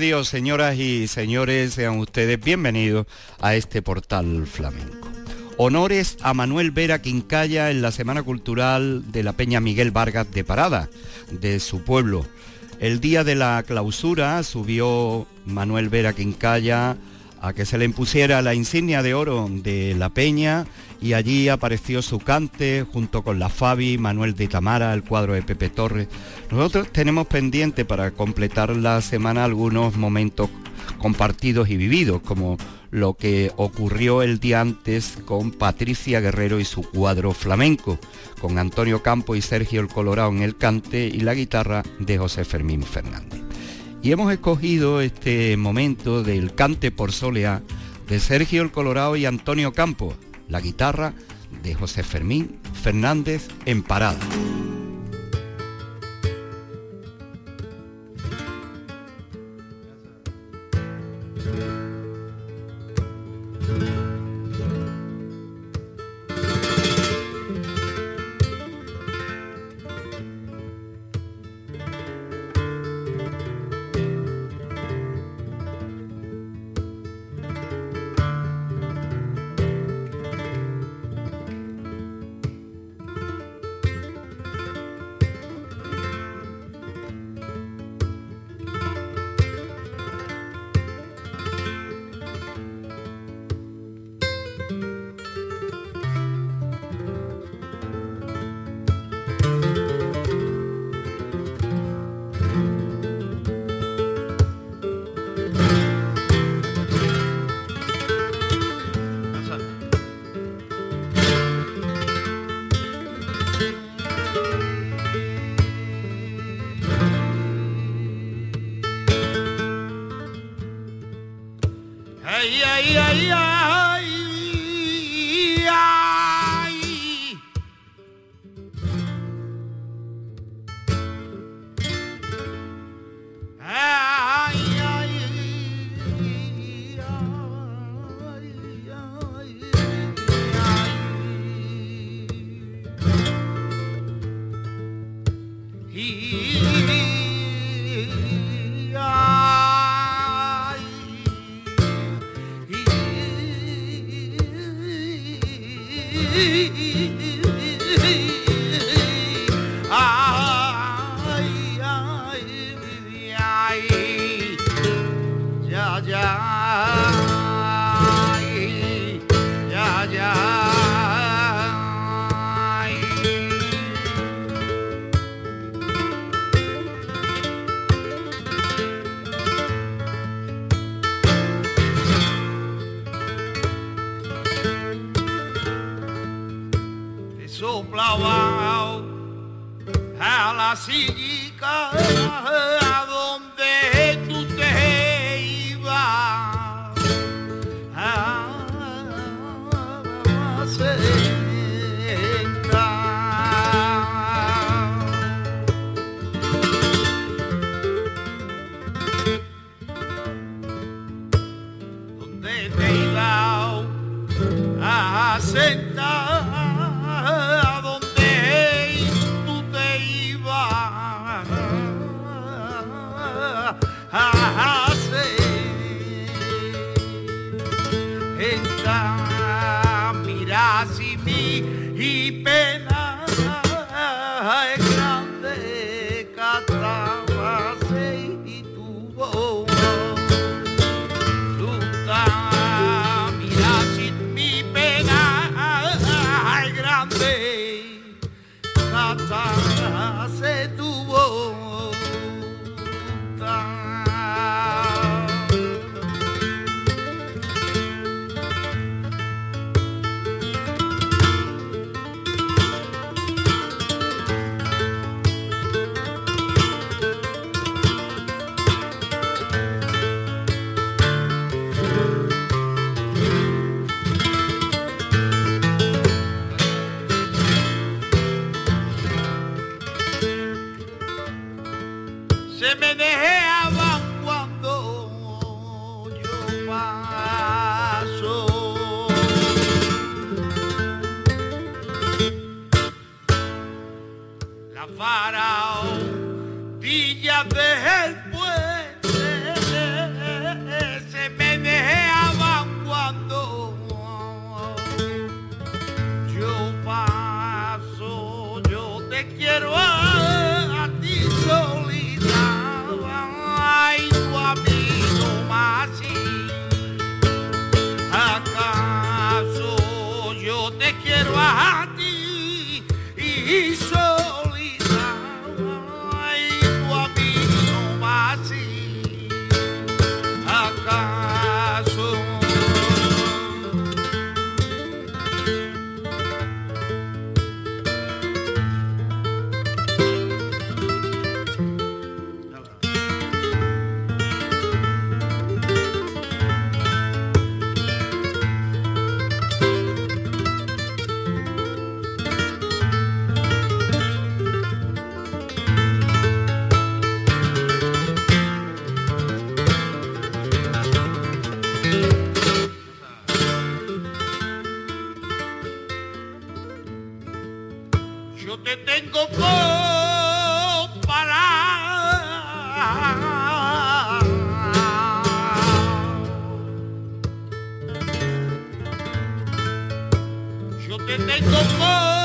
Dios, señoras y señores, sean ustedes bienvenidos a este portal flamenco. Honores a Manuel Vera Quincaya en la Semana Cultural de la Peña Miguel Vargas de Parada, de su pueblo. El día de la clausura subió Manuel Vera Quincaya a que se le impusiera la insignia de oro de la Peña y allí apareció su cante junto con la Fabi, Manuel de Tamara, el cuadro de Pepe Torres. Nosotros tenemos pendiente para completar la semana algunos momentos compartidos y vividos, como lo que ocurrió el día antes con Patricia Guerrero y su cuadro flamenco, con Antonio Campo y Sergio el Colorado en el cante y la guitarra de José Fermín Fernández. Y hemos escogido este momento del cante por soleá de Sergio el Colorado y Antonio Campos, la guitarra de José Fermín Fernández en parada. Yo te tengo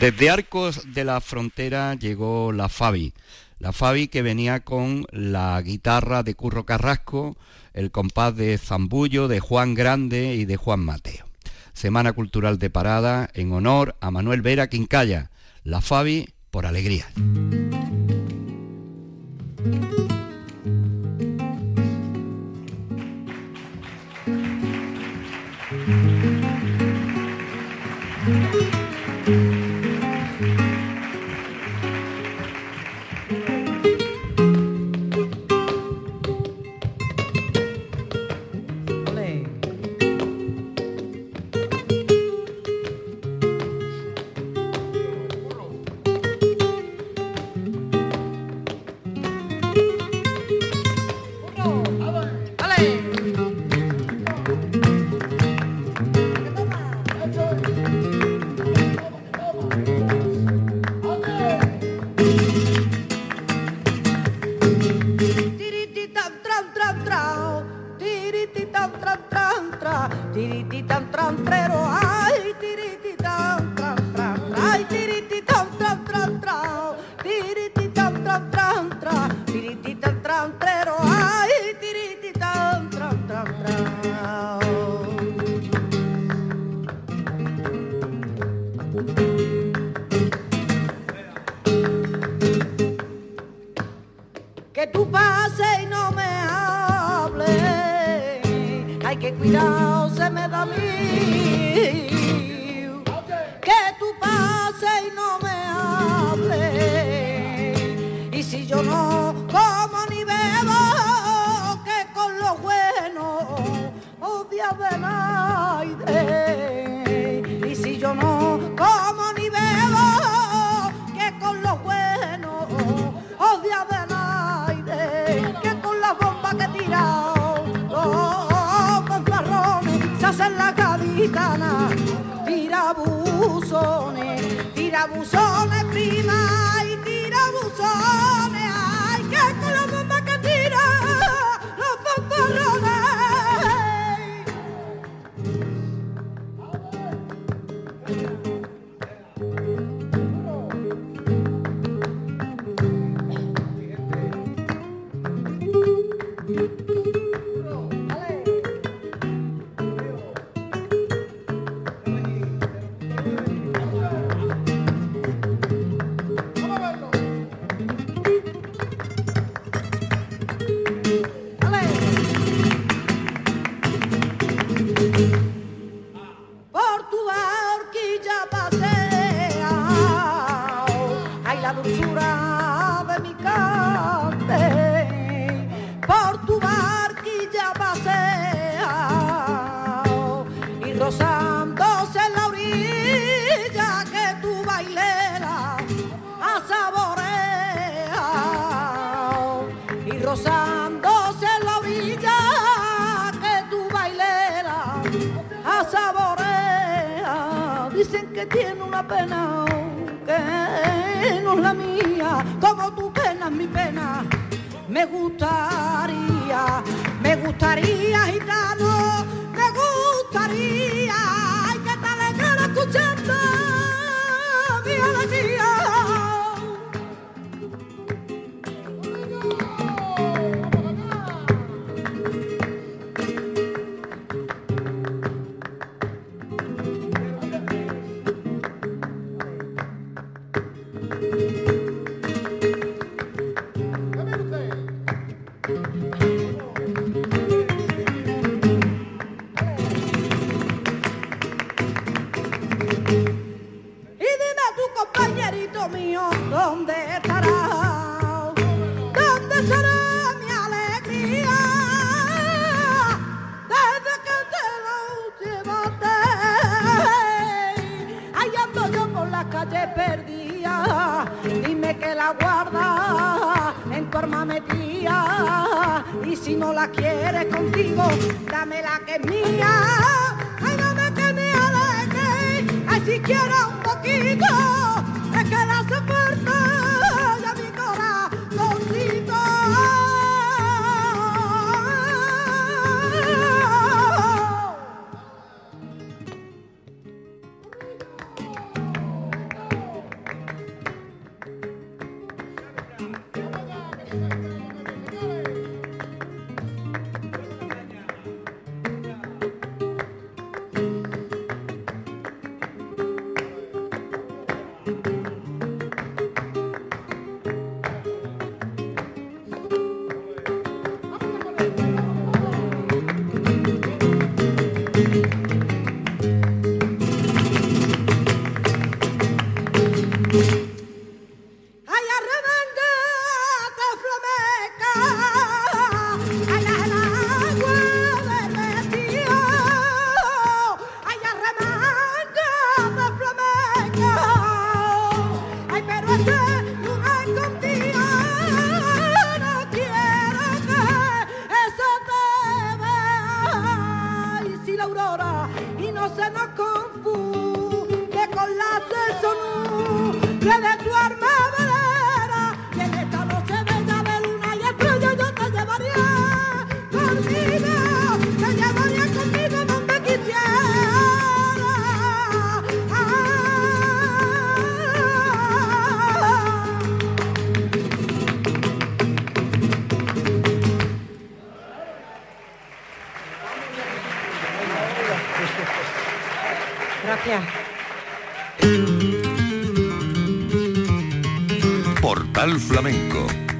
Desde Arcos de la Frontera llegó la Fabi. La Fabi que venía con la guitarra de Curro Carrasco, el compás de Zambullo, de Juan Grande y de Juan Mateo. Semana Cultural de Parada en honor a Manuel Vera Quincaya. La Fabi por alegría. cuidado se me da a mí. tirabuzone, tirabuzone prima y tirabuzone. tiene una pena que no es la mía, como tu pena es mi pena. Me gustaría, me gustaría, gitano, me gustaría que te alegrara escuchando mi alegría.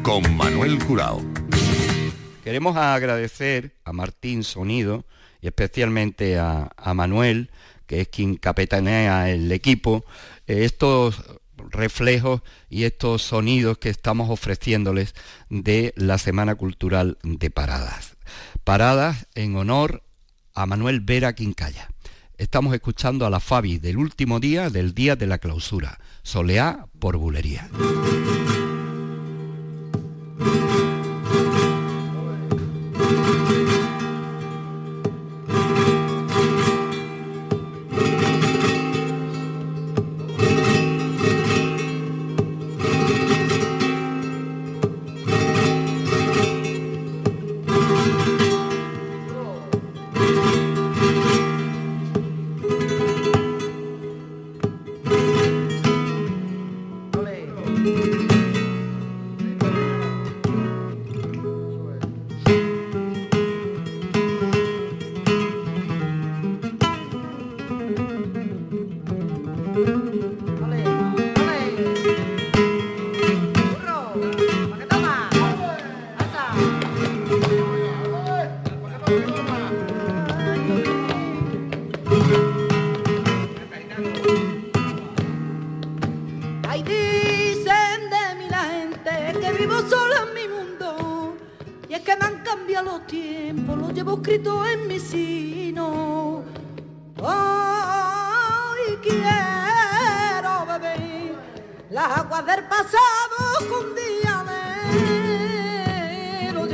Con Manuel Curao. Queremos agradecer a Martín Sonido y especialmente a, Manuel, que es quien capetanea el equipo, eh, estos reflejos y estos sonidos que estamos ofreciéndoles de la Semana Cultural de Paradas. Paradas en honor a Manuel Vera Quincaya. Estamos escuchando a la Fabi del último día del día de la clausura, Soleá por Bulería. Thank you.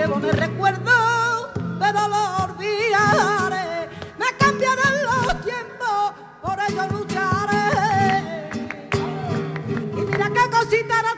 llevo en el recuerdo, pero lo olvidaré. Me cambiarán los tiempos, por ello lucharé. Y mira qué cosita era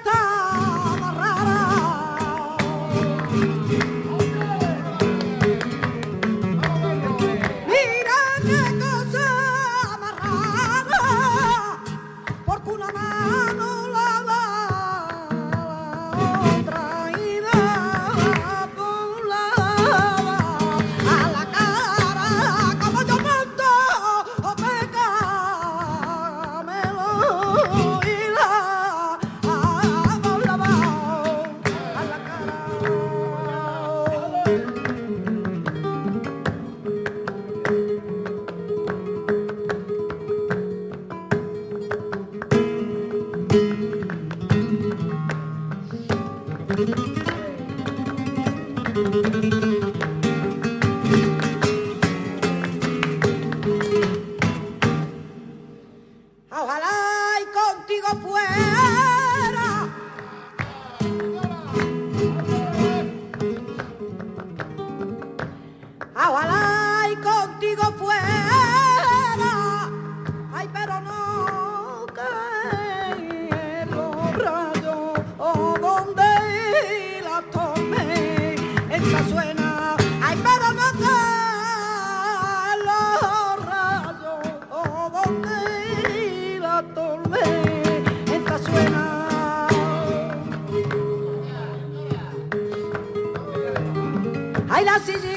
I love CG.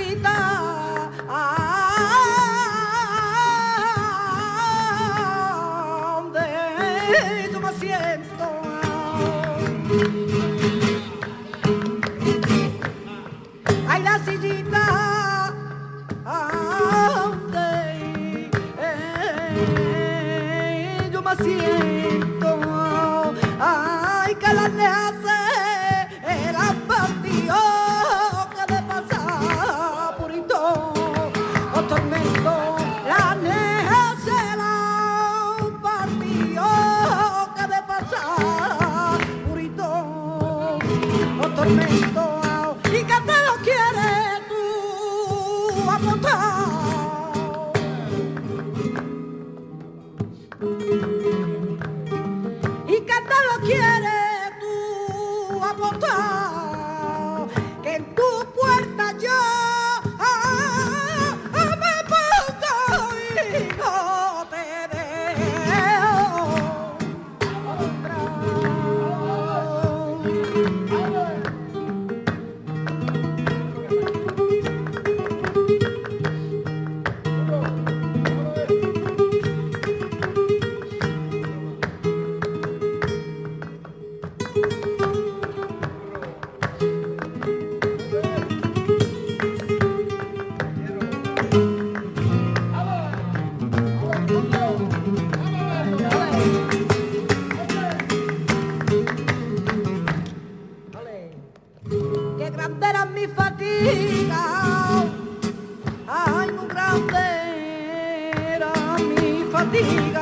Amen. era mi fatiga. Ay, muy grande era mi fatiga.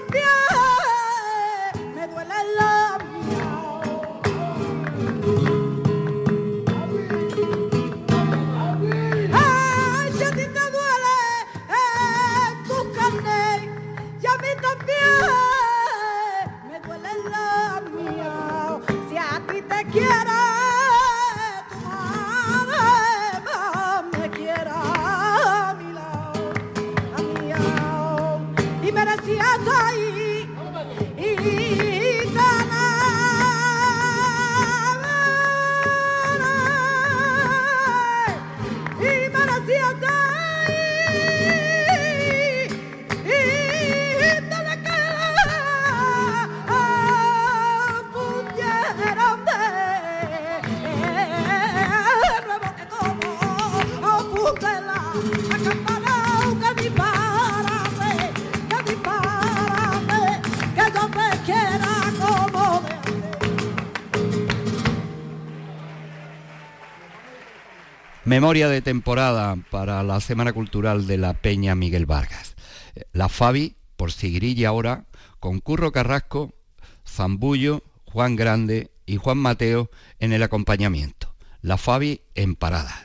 campeón! Memoria de temporada para la Semana Cultural de la Peña Miguel Vargas. La Fabi, por seguir ahora, con Curro Carrasco, Zambullo, Juan Grande y Juan Mateo en el acompañamiento. La Fabi en parada.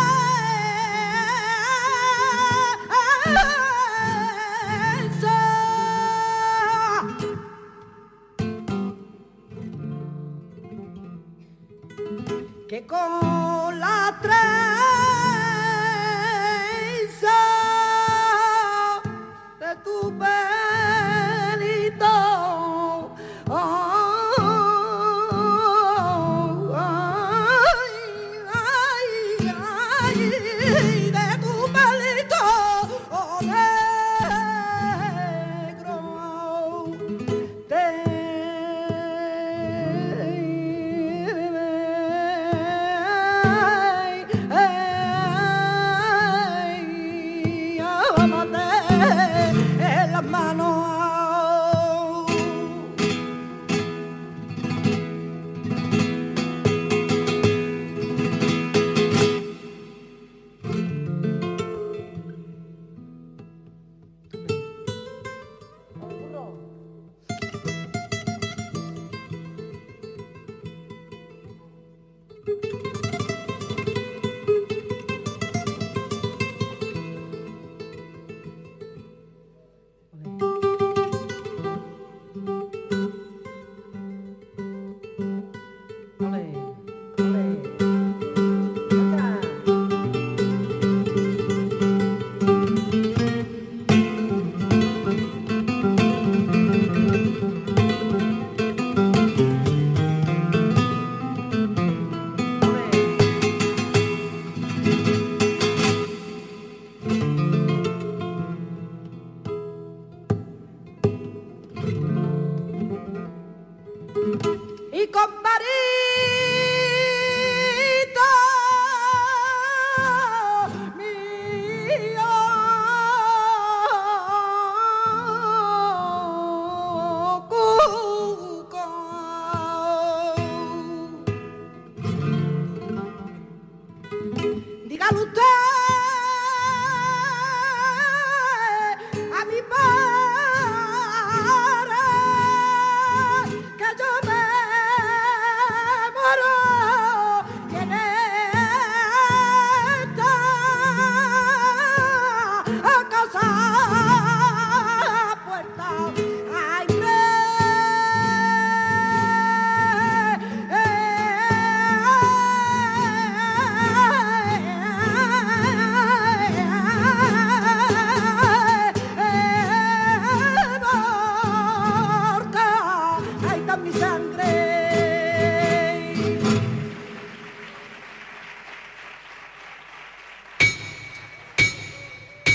con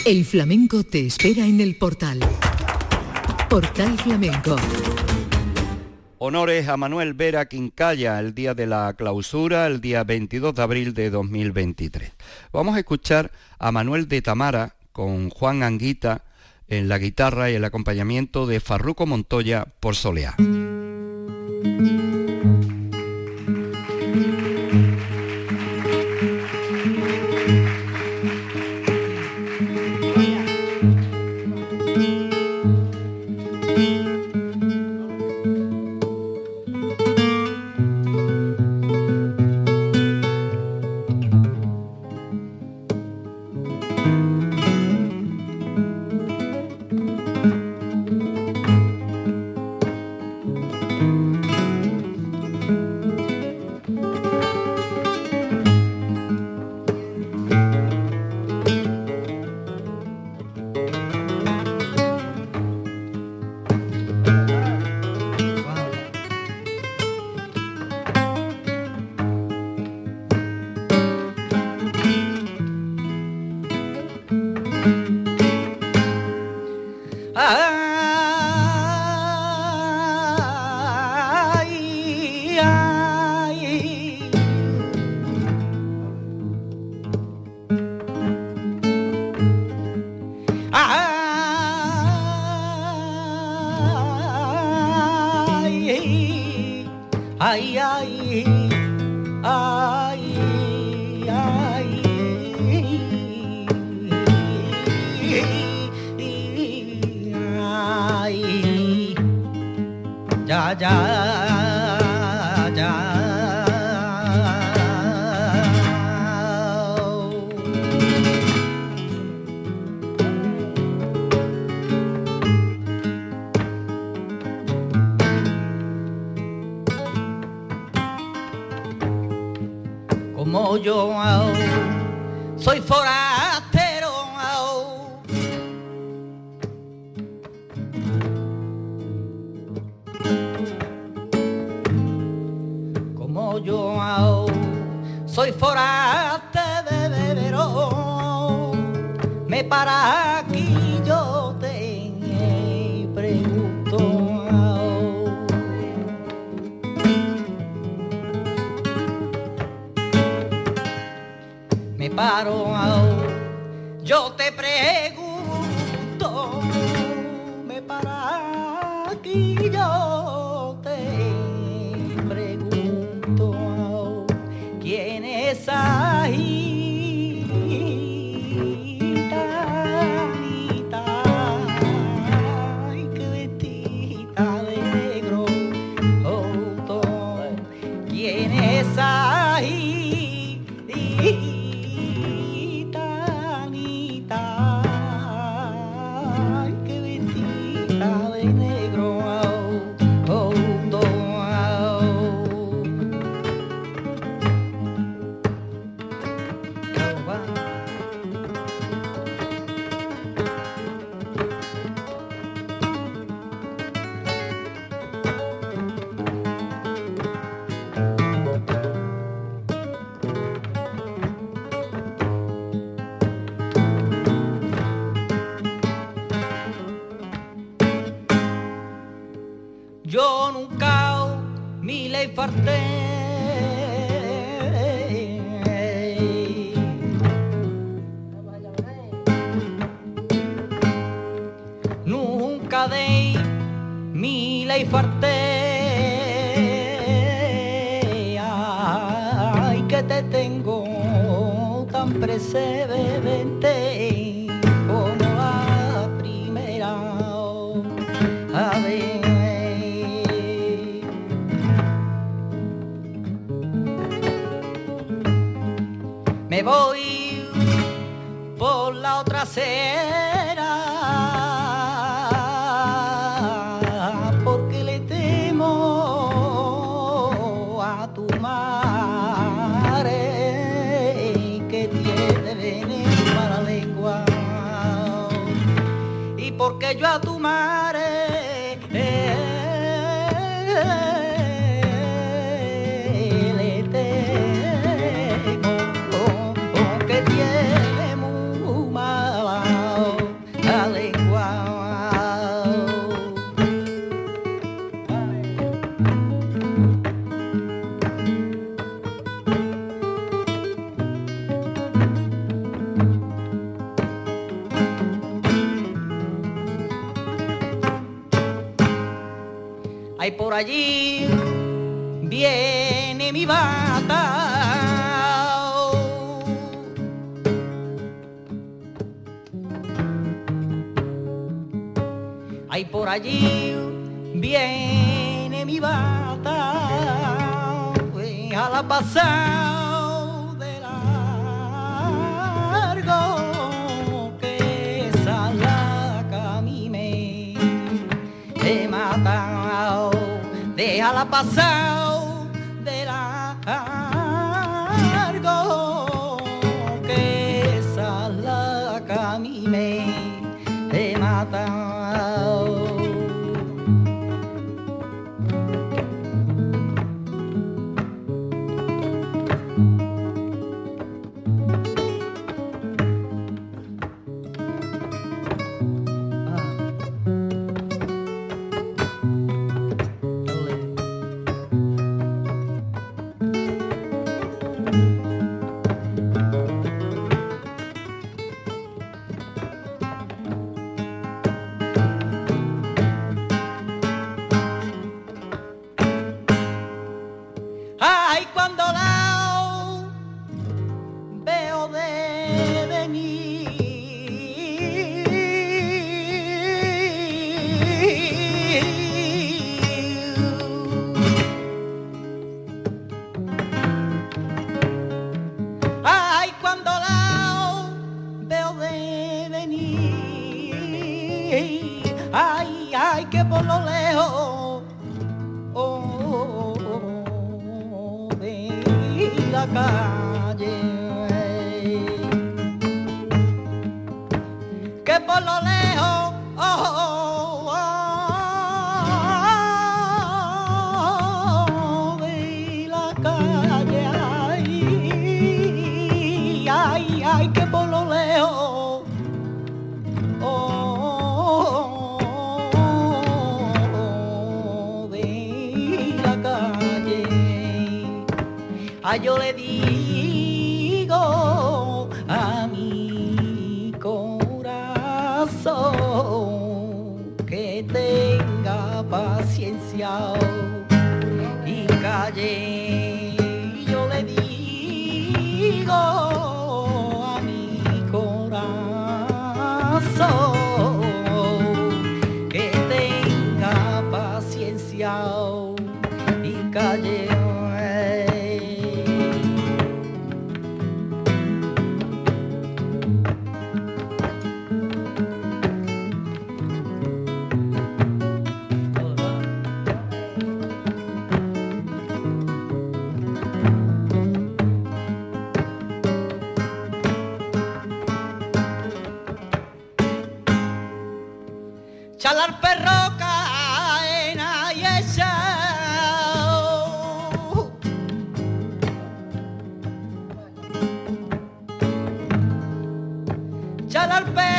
El flamenco te espera en el portal. Portal Flamenco. Honores a Manuel Vera Quincaya, el día de la clausura, el día 22 de abril de 2023. Vamos a escuchar a Manuel de Tamara con Juan Anguita en la guitarra y el acompañamiento de Farruco Montoya por Soleá. Como yo soy foráneo Hay por allí viene mi bata. Hay por allí viene mi bata. A la pasada passar. Por lo lejos oh, de la calle que por lo lejos yo le al pelo.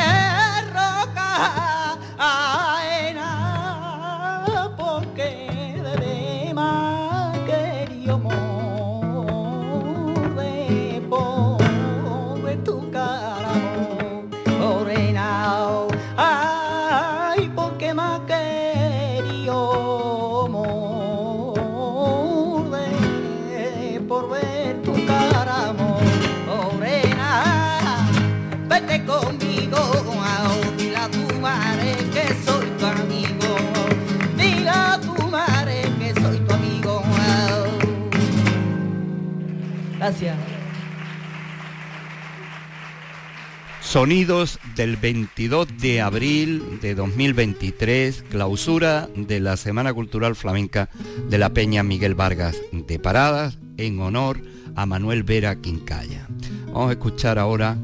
Sonidos del 22 de abril de 2023, clausura de la Semana Cultural Flamenca de la Peña Miguel Vargas de Paradas en honor a Manuel Vera Quincaya. Vamos a escuchar ahora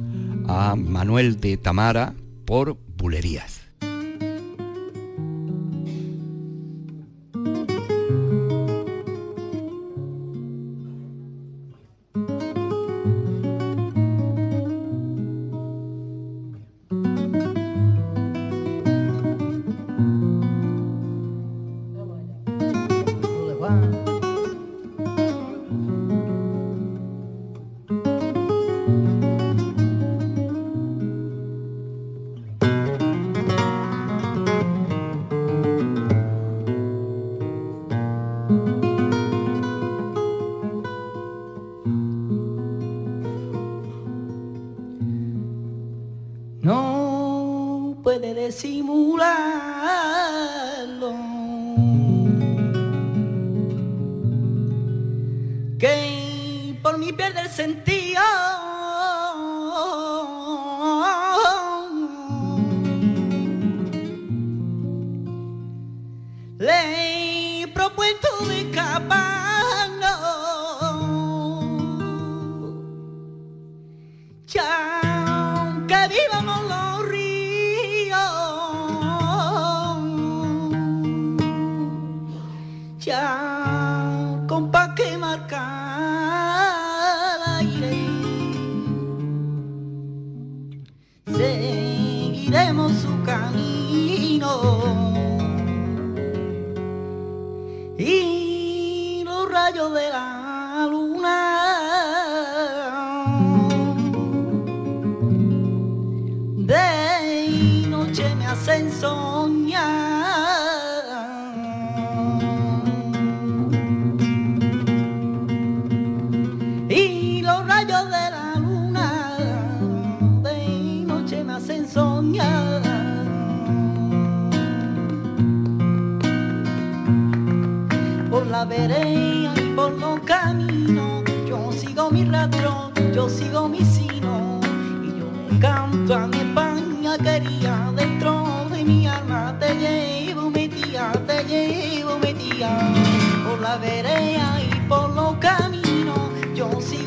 a Manuel de Tamara por Bulerías.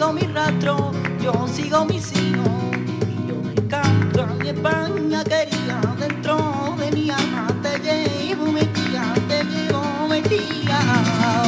sigo mi rastro, yo sigo mi hijos. Y yo me canto a mi España querida, dentro de mi alma te llevo metida, te llevo metida.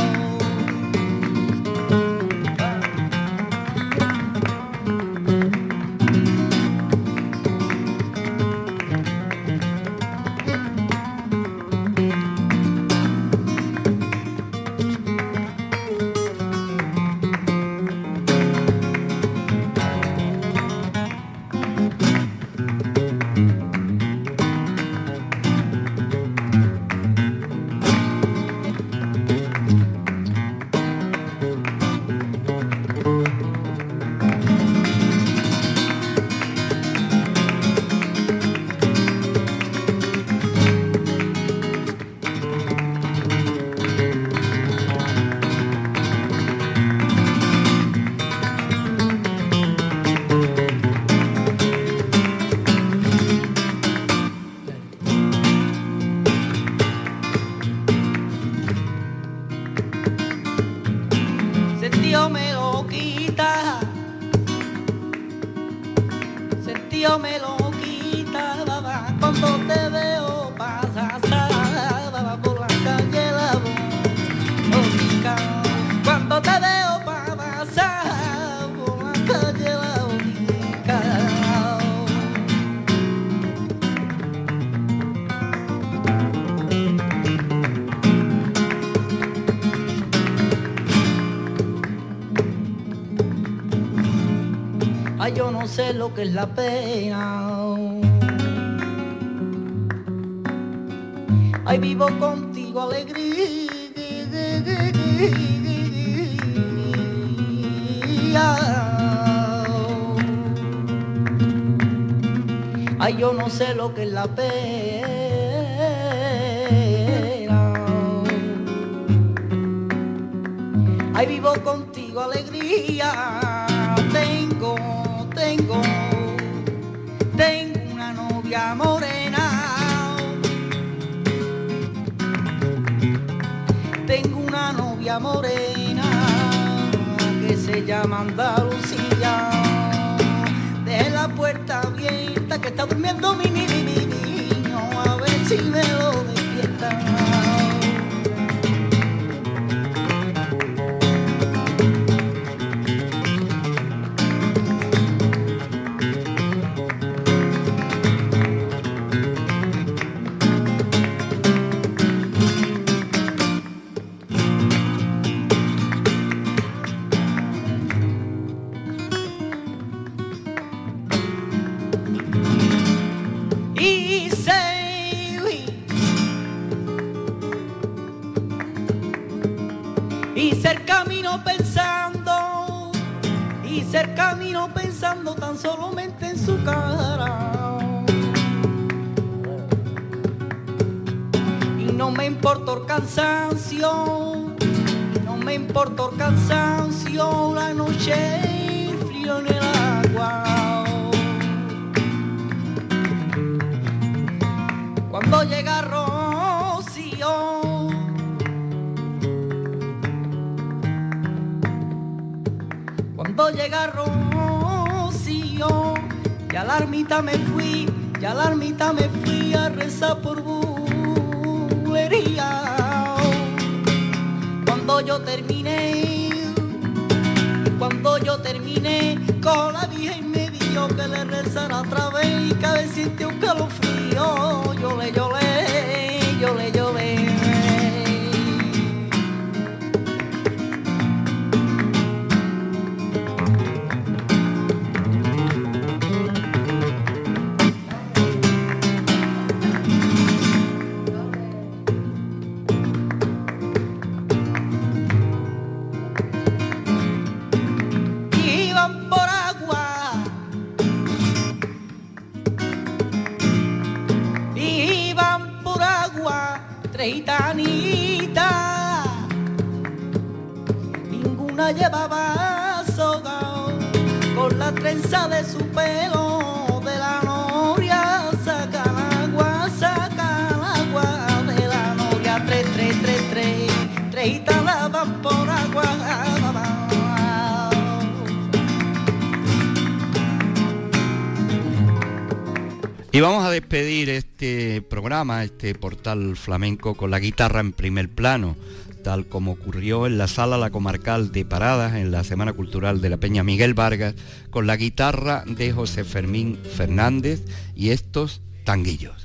Ay, yo no sé lo que es la pena. Ay, vivo contigo alegría. Ay, yo no sé lo que es la pena. Ay, vivo contigo alegría. llama Andalucía. Deje la puerta abierta que está durmiendo mi niña. Cansancio, no me importa el cansancio, la noche, frío en el agua. Cuando llega Rocío, cuando llega Rocío, y a la ermita me fui, y a la ermita me fui a rezar por bulería. Yo terminé, cuando yo terminé, con la Virgen me dijo que le rezara otra vez y que ver siente un calofrío. Yo le lloré, yo le lloré. iban Y vamos a despedir este programa, este portal flamenco, con la guitarra en primer plano, tal como ocurrió en la sala La Comarcal de Paradas en la Semana Cultural de la Peña Miguel Vargas, con la guitarra de José Fermín Fernández y estos tanguillos.